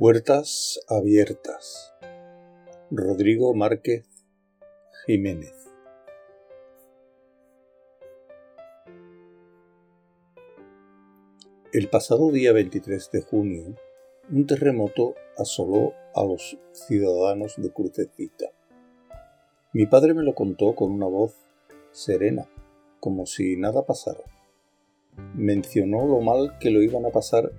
Puertas abiertas. Rodrigo Márquez Jiménez. El pasado día 23 de junio, un terremoto asoló a los ciudadanos de Crucecita. Mi padre me lo contó con una voz serena, como si nada pasara. Mencionó lo mal que lo iban a pasar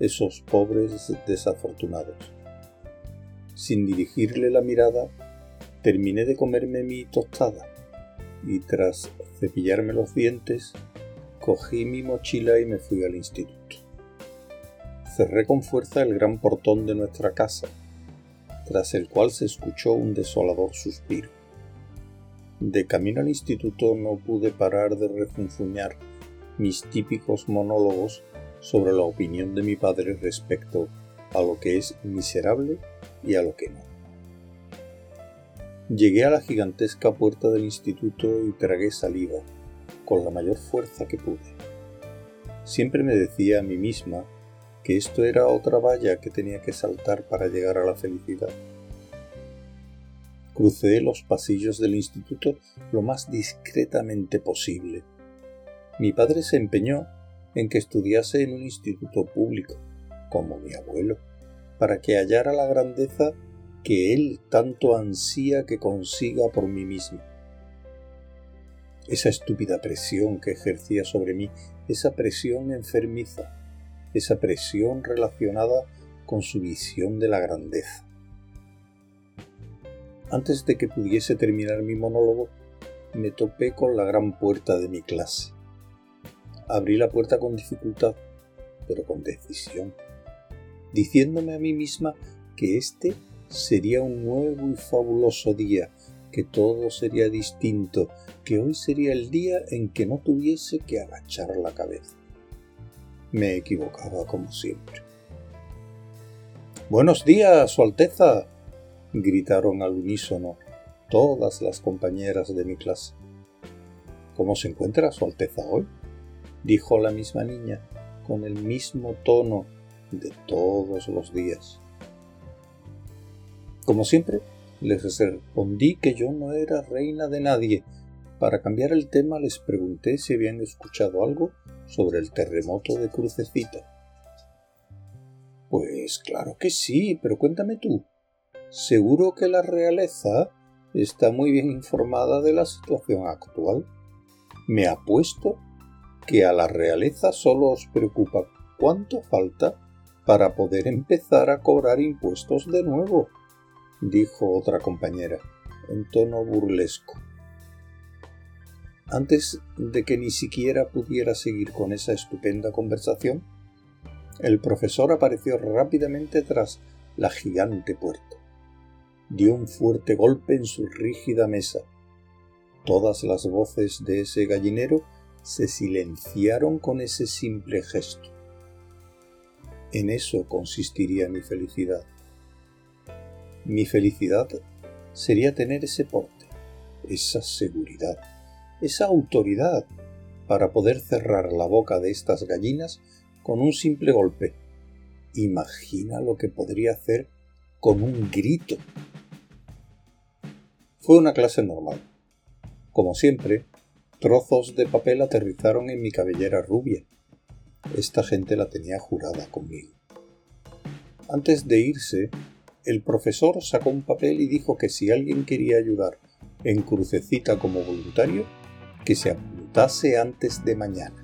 esos pobres desafortunados. Sin dirigirle la mirada, terminé de comerme mi tostada y tras cepillarme los dientes, cogí mi mochila y me fui al instituto. Cerré con fuerza el gran portón de nuestra casa, tras el cual se escuchó un desolador suspiro. De camino al instituto no pude parar de refunfuñar mis típicos monólogos sobre la opinión de mi padre respecto a lo que es miserable y a lo que no. Llegué a la gigantesca puerta del instituto y tragué saliva con la mayor fuerza que pude. Siempre me decía a mí misma que esto era otra valla que tenía que saltar para llegar a la felicidad. Crucé los pasillos del instituto lo más discretamente posible. Mi padre se empeñó en que estudiase en un instituto público, como mi abuelo, para que hallara la grandeza que él tanto ansía que consiga por mí mismo. Esa estúpida presión que ejercía sobre mí, esa presión enfermiza, esa presión relacionada con su visión de la grandeza. Antes de que pudiese terminar mi monólogo, me topé con la gran puerta de mi clase. Abrí la puerta con dificultad, pero con decisión, diciéndome a mí misma que este sería un nuevo y fabuloso día, que todo sería distinto, que hoy sería el día en que no tuviese que agachar la cabeza. Me equivocaba como siempre. Buenos días, Su Alteza, gritaron al unísono todas las compañeras de mi clase. ¿Cómo se encuentra Su Alteza hoy? Dijo la misma niña, con el mismo tono de todos los días. Como siempre, les respondí que yo no era reina de nadie. Para cambiar el tema les pregunté si habían escuchado algo sobre el terremoto de Crucecita. Pues claro que sí, pero cuéntame tú. Seguro que la realeza está muy bien informada de la situación actual. Me apuesto que a la realeza solo os preocupa cuánto falta para poder empezar a cobrar impuestos de nuevo, dijo otra compañera, en tono burlesco. Antes de que ni siquiera pudiera seguir con esa estupenda conversación, el profesor apareció rápidamente tras la gigante puerta. Dio un fuerte golpe en su rígida mesa. Todas las voces de ese gallinero se silenciaron con ese simple gesto. En eso consistiría mi felicidad. Mi felicidad sería tener ese porte, esa seguridad, esa autoridad para poder cerrar la boca de estas gallinas con un simple golpe. Imagina lo que podría hacer con un grito. Fue una clase normal. Como siempre, Trozos de papel aterrizaron en mi cabellera rubia. Esta gente la tenía jurada conmigo. Antes de irse, el profesor sacó un papel y dijo que si alguien quería ayudar en crucecita como voluntario, que se apuntase antes de mañana.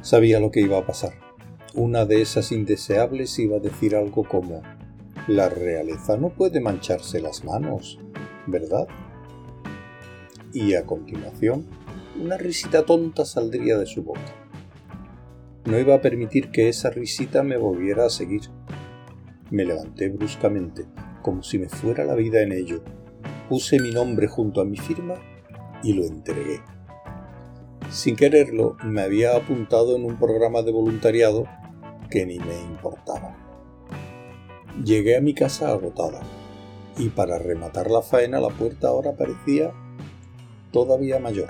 Sabía lo que iba a pasar. Una de esas indeseables iba a decir algo como, la realeza no puede mancharse las manos, ¿verdad? Y a continuación una risita tonta saldría de su boca. No iba a permitir que esa risita me volviera a seguir. Me levanté bruscamente, como si me fuera la vida en ello. Puse mi nombre junto a mi firma y lo entregué. Sin quererlo, me había apuntado en un programa de voluntariado que ni me importaba. Llegué a mi casa agotada, y para rematar la faena la puerta ahora parecía todavía mayor.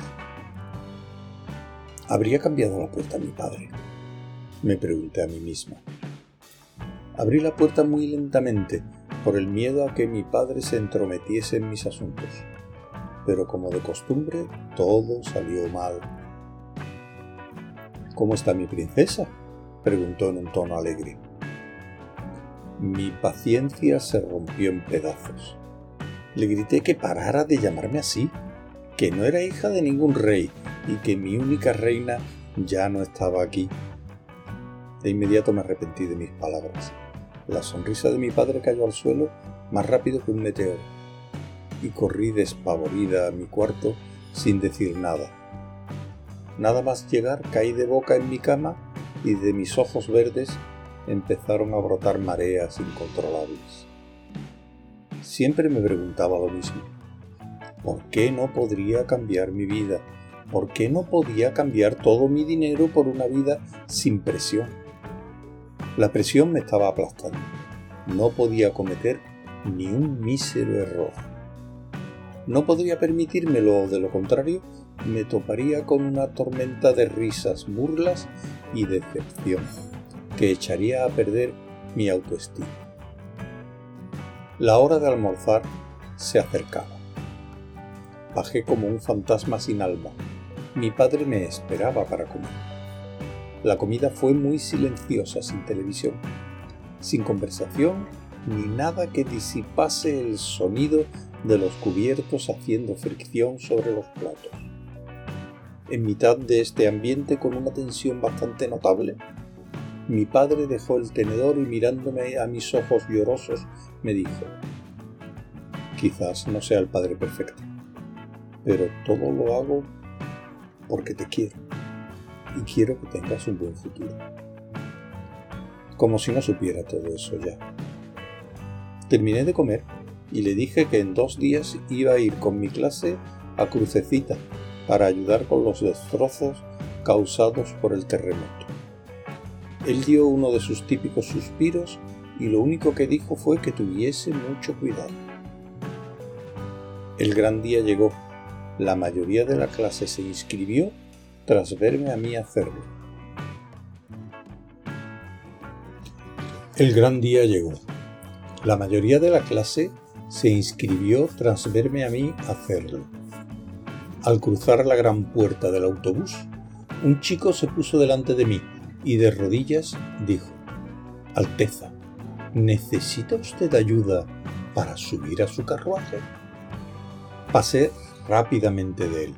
¿Habría cambiado la puerta mi padre? Me pregunté a mí misma. Abrí la puerta muy lentamente por el miedo a que mi padre se entrometiese en mis asuntos. Pero como de costumbre, todo salió mal. ¿Cómo está mi princesa? preguntó en un tono alegre. Mi paciencia se rompió en pedazos. Le grité que parara de llamarme así, que no era hija de ningún rey y que mi única reina ya no estaba aquí. De inmediato me arrepentí de mis palabras. La sonrisa de mi padre cayó al suelo más rápido que un meteoro y corrí despavorida a mi cuarto sin decir nada. Nada más llegar caí de boca en mi cama y de mis ojos verdes empezaron a brotar mareas incontrolables. Siempre me preguntaba lo mismo. ¿Por qué no podría cambiar mi vida? ¿Por qué no podía cambiar todo mi dinero por una vida sin presión? La presión me estaba aplastando. No podía cometer ni un mísero error. No podría permitírmelo de lo contrario me toparía con una tormenta de risas, burlas y decepción que echaría a perder mi autoestima. La hora de almorzar se acercaba. Bajé como un fantasma sin alma. Mi padre me esperaba para comer. La comida fue muy silenciosa, sin televisión, sin conversación ni nada que disipase el sonido de los cubiertos haciendo fricción sobre los platos. En mitad de este ambiente con una tensión bastante notable, mi padre dejó el tenedor y mirándome a mis ojos llorosos me dijo, quizás no sea el padre perfecto, pero todo lo hago porque te quiero y quiero que tengas un buen futuro. Como si no supiera todo eso ya. Terminé de comer y le dije que en dos días iba a ir con mi clase a Crucecita para ayudar con los destrozos causados por el terremoto. Él dio uno de sus típicos suspiros y lo único que dijo fue que tuviese mucho cuidado. El gran día llegó. La mayoría de la clase se inscribió tras verme a mí hacerlo. El gran día llegó. La mayoría de la clase se inscribió tras verme a mí hacerlo. Al cruzar la gran puerta del autobús, un chico se puso delante de mí y de rodillas dijo, Alteza, ¿necesita usted ayuda para subir a su carruaje? Pasé rápidamente de él.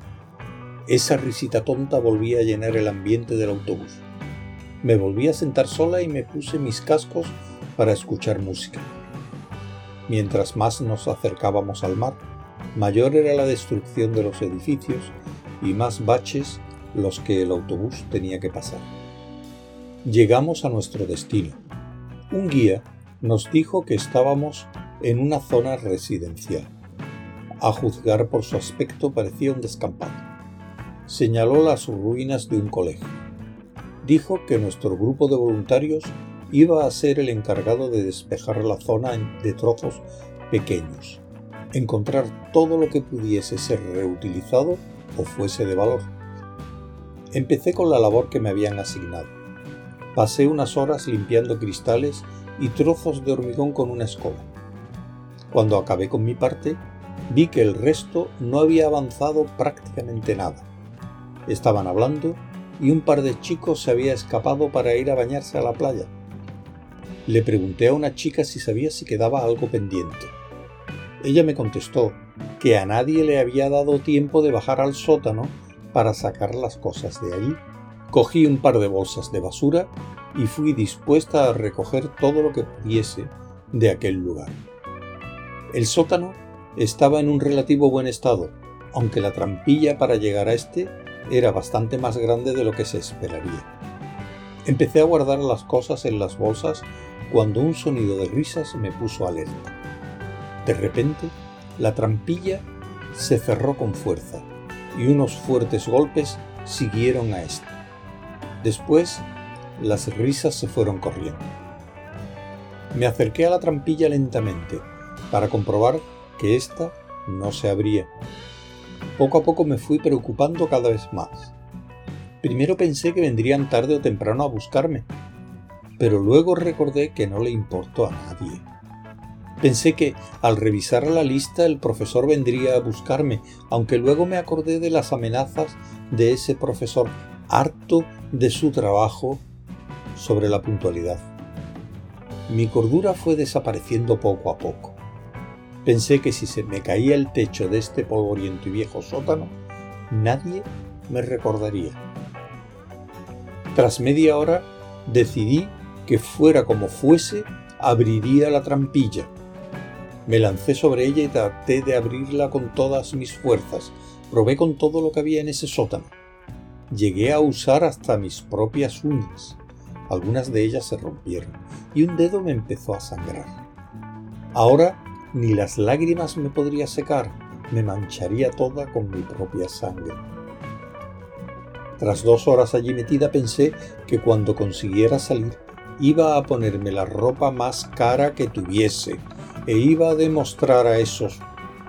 Esa risita tonta volvía a llenar el ambiente del autobús. Me volví a sentar sola y me puse mis cascos para escuchar música. Mientras más nos acercábamos al mar, mayor era la destrucción de los edificios y más baches los que el autobús tenía que pasar. Llegamos a nuestro destino. Un guía nos dijo que estábamos en una zona residencial. A juzgar por su aspecto parecía un descampado. Señaló las ruinas de un colegio. Dijo que nuestro grupo de voluntarios iba a ser el encargado de despejar la zona de trozos pequeños, encontrar todo lo que pudiese ser reutilizado o fuese de valor. Empecé con la labor que me habían asignado Pasé unas horas limpiando cristales y trozos de hormigón con una escoba. Cuando acabé con mi parte, vi que el resto no había avanzado prácticamente nada. Estaban hablando y un par de chicos se había escapado para ir a bañarse a la playa. Le pregunté a una chica si sabía si quedaba algo pendiente. Ella me contestó que a nadie le había dado tiempo de bajar al sótano para sacar las cosas de allí. Cogí un par de bolsas de basura y fui dispuesta a recoger todo lo que pudiese de aquel lugar. El sótano estaba en un relativo buen estado, aunque la trampilla para llegar a este era bastante más grande de lo que se esperaría. Empecé a guardar las cosas en las bolsas cuando un sonido de risas me puso alerta. De repente, la trampilla se cerró con fuerza y unos fuertes golpes siguieron a esta. Después, las risas se fueron corriendo. Me acerqué a la trampilla lentamente para comprobar que ésta no se abría. Poco a poco me fui preocupando cada vez más. Primero pensé que vendrían tarde o temprano a buscarme, pero luego recordé que no le importó a nadie. Pensé que al revisar la lista el profesor vendría a buscarme, aunque luego me acordé de las amenazas de ese profesor harto de su trabajo sobre la puntualidad. Mi cordura fue desapareciendo poco a poco. Pensé que si se me caía el techo de este polvoriento y viejo sótano, nadie me recordaría. Tras media hora decidí que fuera como fuese, abriría la trampilla me lancé sobre ella y traté de abrirla con todas mis fuerzas. Probé con todo lo que había en ese sótano. Llegué a usar hasta mis propias uñas. Algunas de ellas se rompieron y un dedo me empezó a sangrar. Ahora ni las lágrimas me podría secar, me mancharía toda con mi propia sangre. Tras dos horas allí metida pensé que cuando consiguiera salir iba a ponerme la ropa más cara que tuviese e iba a demostrar a esos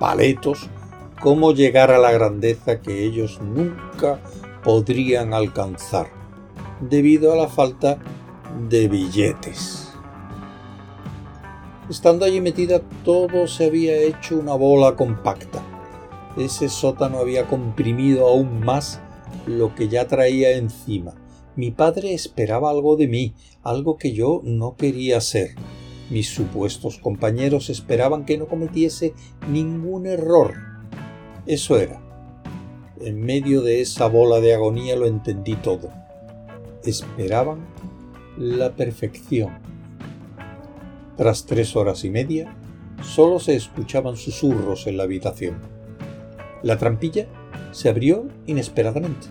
paletos cómo llegar a la grandeza que ellos nunca podrían alcanzar, debido a la falta de billetes. Estando allí metida todo se había hecho una bola compacta. Ese sótano había comprimido aún más lo que ya traía encima. Mi padre esperaba algo de mí, algo que yo no quería ser. Mis supuestos compañeros esperaban que no cometiese ningún error. Eso era. En medio de esa bola de agonía lo entendí todo. Esperaban la perfección. Tras tres horas y media, solo se escuchaban susurros en la habitación. La trampilla se abrió inesperadamente.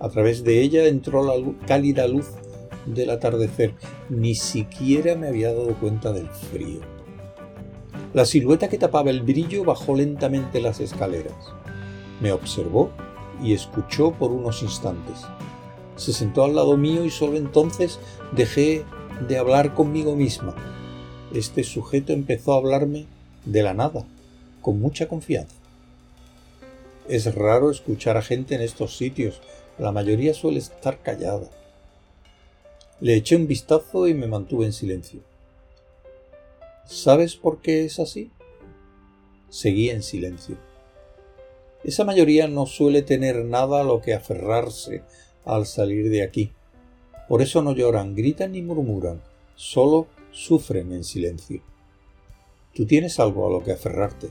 A través de ella entró la cálida luz del atardecer, ni siquiera me había dado cuenta del frío. La silueta que tapaba el brillo bajó lentamente las escaleras. Me observó y escuchó por unos instantes. Se sentó al lado mío y solo entonces dejé de hablar conmigo misma. Este sujeto empezó a hablarme de la nada, con mucha confianza. Es raro escuchar a gente en estos sitios, la mayoría suele estar callada. Le eché un vistazo y me mantuve en silencio. ¿Sabes por qué es así? Seguí en silencio. Esa mayoría no suele tener nada a lo que aferrarse al salir de aquí. Por eso no lloran, gritan ni murmuran, solo sufren en silencio. Tú tienes algo a lo que aferrarte,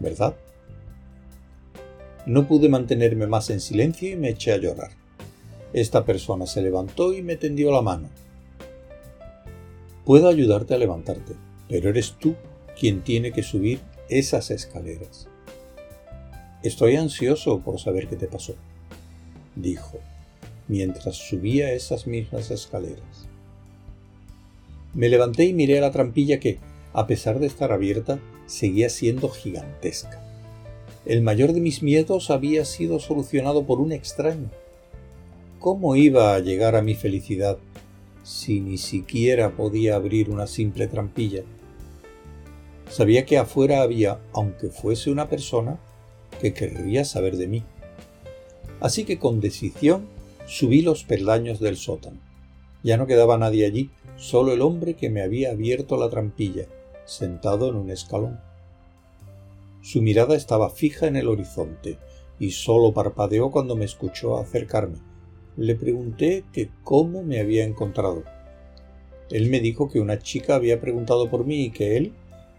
¿verdad? No pude mantenerme más en silencio y me eché a llorar. Esta persona se levantó y me tendió la mano. Puedo ayudarte a levantarte, pero eres tú quien tiene que subir esas escaleras. Estoy ansioso por saber qué te pasó, dijo, mientras subía esas mismas escaleras. Me levanté y miré a la trampilla que, a pesar de estar abierta, seguía siendo gigantesca. El mayor de mis miedos había sido solucionado por un extraño ¿Cómo iba a llegar a mi felicidad si ni siquiera podía abrir una simple trampilla? Sabía que afuera había, aunque fuese una persona, que querría saber de mí. Así que con decisión subí los peldaños del sótano. Ya no quedaba nadie allí, solo el hombre que me había abierto la trampilla, sentado en un escalón. Su mirada estaba fija en el horizonte y solo parpadeó cuando me escuchó acercarme le pregunté que cómo me había encontrado. Él me dijo que una chica había preguntado por mí y que él,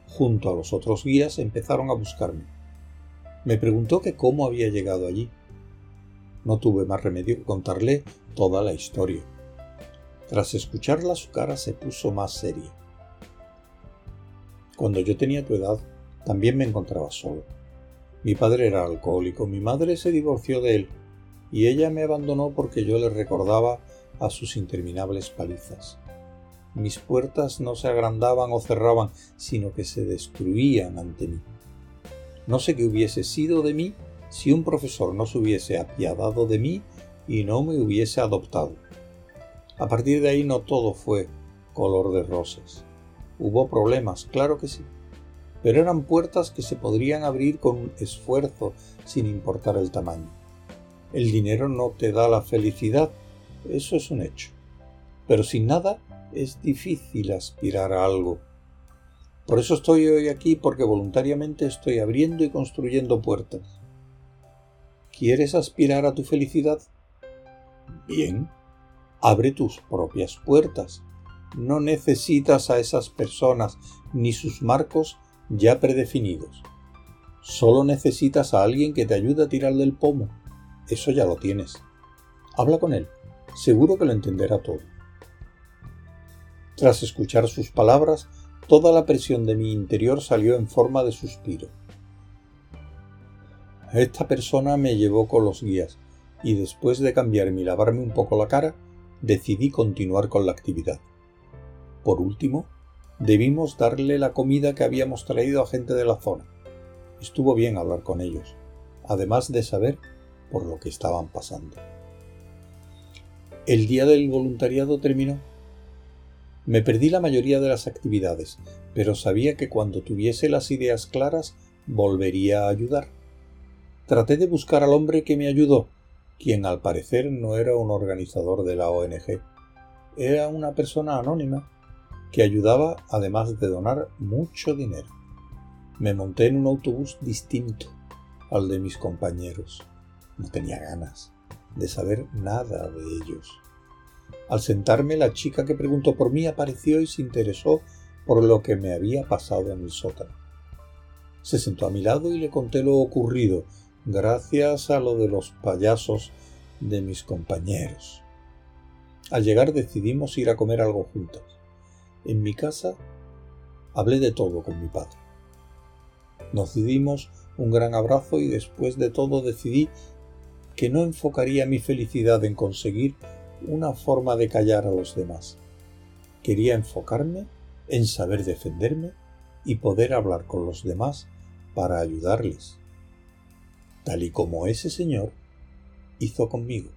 junto a los otros guías, empezaron a buscarme. Me preguntó que cómo había llegado allí. No tuve más remedio que contarle toda la historia. Tras escucharla su cara se puso más seria. Cuando yo tenía tu edad, también me encontraba solo. Mi padre era alcohólico, mi madre se divorció de él y ella me abandonó porque yo le recordaba a sus interminables palizas. Mis puertas no se agrandaban o cerraban, sino que se destruían ante mí. No sé qué hubiese sido de mí si un profesor no se hubiese apiadado de mí y no me hubiese adoptado. A partir de ahí no todo fue color de rosas. Hubo problemas, claro que sí, pero eran puertas que se podrían abrir con esfuerzo sin importar el tamaño. El dinero no te da la felicidad, eso es un hecho. pero sin nada es difícil aspirar a algo. Por eso estoy hoy aquí porque voluntariamente estoy abriendo y construyendo puertas. ¿Quieres aspirar a tu felicidad? Bien, abre tus propias puertas. No necesitas a esas personas ni sus marcos ya predefinidos. Solo necesitas a alguien que te ayude a tirar del pomo. Eso ya lo tienes. Habla con él. Seguro que lo entenderá todo. Tras escuchar sus palabras, toda la presión de mi interior salió en forma de suspiro. Esta persona me llevó con los guías y después de cambiarme y lavarme un poco la cara, decidí continuar con la actividad. Por último, debimos darle la comida que habíamos traído a gente de la zona. Estuvo bien hablar con ellos, además de saber por lo que estaban pasando. El día del voluntariado terminó. Me perdí la mayoría de las actividades, pero sabía que cuando tuviese las ideas claras volvería a ayudar. Traté de buscar al hombre que me ayudó, quien al parecer no era un organizador de la ONG. Era una persona anónima que ayudaba además de donar mucho dinero me monté en un autobús distinto al de mis compañeros. No tenía ganas de saber nada de ellos. Al sentarme, la chica que preguntó por mí apareció y se interesó por lo que me había pasado en el sótano. Se sentó a mi lado y le conté lo ocurrido, gracias a lo de los payasos de mis compañeros. Al llegar decidimos ir a comer algo juntas. En mi casa hablé de todo con mi padre. Nos dimos un gran abrazo y después de todo decidí que no enfocaría mi felicidad en conseguir una forma de callar a los demás. Quería enfocarme en saber defenderme y poder hablar con los demás para ayudarles, tal y como ese señor hizo conmigo.